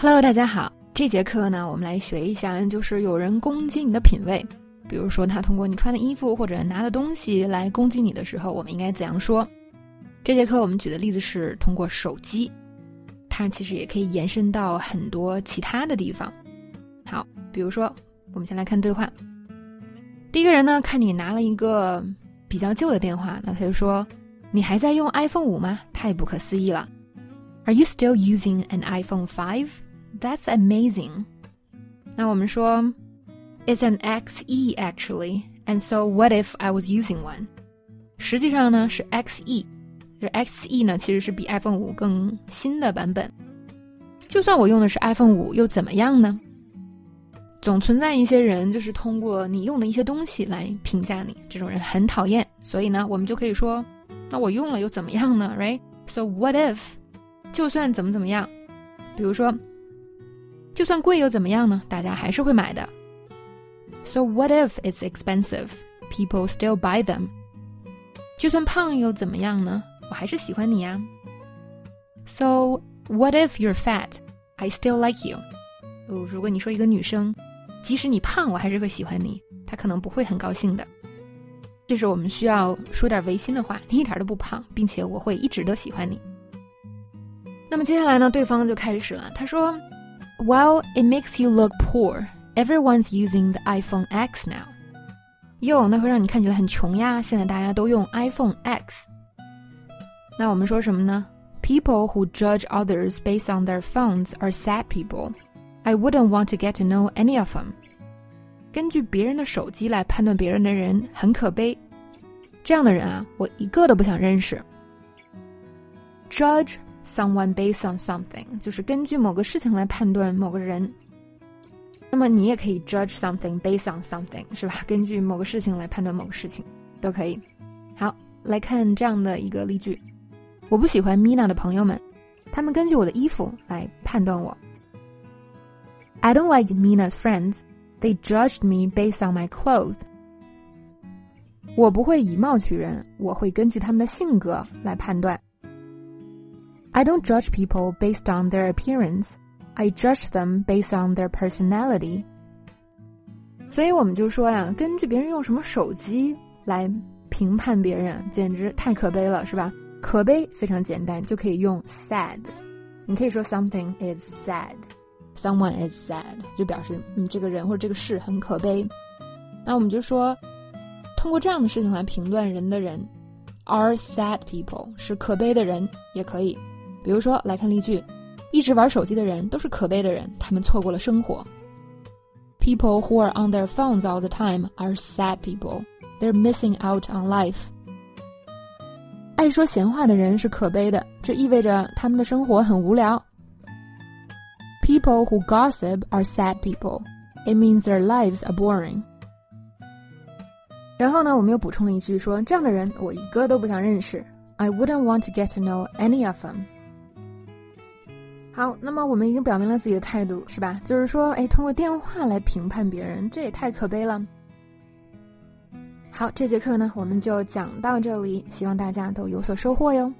Hello，大家好。这节课呢，我们来学一下，就是有人攻击你的品味，比如说他通过你穿的衣服或者拿的东西来攻击你的时候，我们应该怎样说？这节课我们举的例子是通过手机，它其实也可以延伸到很多其他的地方。好，比如说，我们先来看对话。第一个人呢，看你拿了一个比较旧的电话，那他就说：“你还在用 iPhone 五吗？太不可思议了。”Are you still using an iPhone five? That's amazing. 那我们说，It's an XE actually, and so what if I was using one? 实际上呢是 XE，这 XE 呢其实是比 iPhone 五更新的版本。就算我用的是 iPhone 五，又怎么样呢？总存在一些人，就是通过你用的一些东西来评价你，这种人很讨厌。所以呢，我们就可以说，那我用了又怎么样呢？Right? So what if? 就算怎么怎么样，比如说。就算贵又怎么样呢？大家还是会买的。So what if it's expensive? People still buy them. 就算胖又怎么样呢？我还是喜欢你呀。So what if you're fat? I still like you. 哦，如果你说一个女生，即使你胖，我还是会喜欢你，她可能不会很高兴的。这时我们需要说点违心的话。你一点都不胖，并且我会一直都喜欢你。那么接下来呢？对方就开始了，他说。Well, it makes you look poor. Everyone's using the iPhone X now. 哟，那会让你看起来很穷呀！现在大家都用 iPhone X。那我们说什么呢？People who judge others based on their phones are sad people. I wouldn't want to get to know any of them. 根据别人的手机来判断别人的人很可悲。这样的人啊，我一个都不想认识。Judge Someone based on something，就是根据某个事情来判断某个人。那么你也可以 judge something based on something，是吧？根据某个事情来判断某个事情，都可以。好，来看这样的一个例句：我不喜欢 Mina 的朋友们，他们根据我的衣服来判断我。I don't like Mina's friends. They judged me based on my clothes. 我不会以貌取人，我会根据他们的性格来判断。I don't judge people based on their appearance. I judge them based on their personality. 所以我们就说呀，根据别人用什么手机来评判别人，简直太可悲了，是吧？可悲非常简单，就可以用 sad。你可以说 something is sad，someone is sad，就表示嗯这个人或者这个事很可悲。那我们就说，通过这样的事情来评断人的人，are sad people 是可悲的人，也可以。比如说，来看例句：一直玩手机的人都是可悲的人，他们错过了生活。People who are on their phones all the time are sad people. They're missing out on life. 爱说闲话的人是可悲的，这意味着他们的生活很无聊。People who gossip are sad people. It means their lives are boring. 然后呢，我们又补充了一句说，这样的人我一个都不想认识。I wouldn't want to get to know any of them. 好，那么我们已经表明了自己的态度，是吧？就是说，哎，通过电话来评判别人，这也太可悲了。好，这节课呢，我们就讲到这里，希望大家都有所收获哟。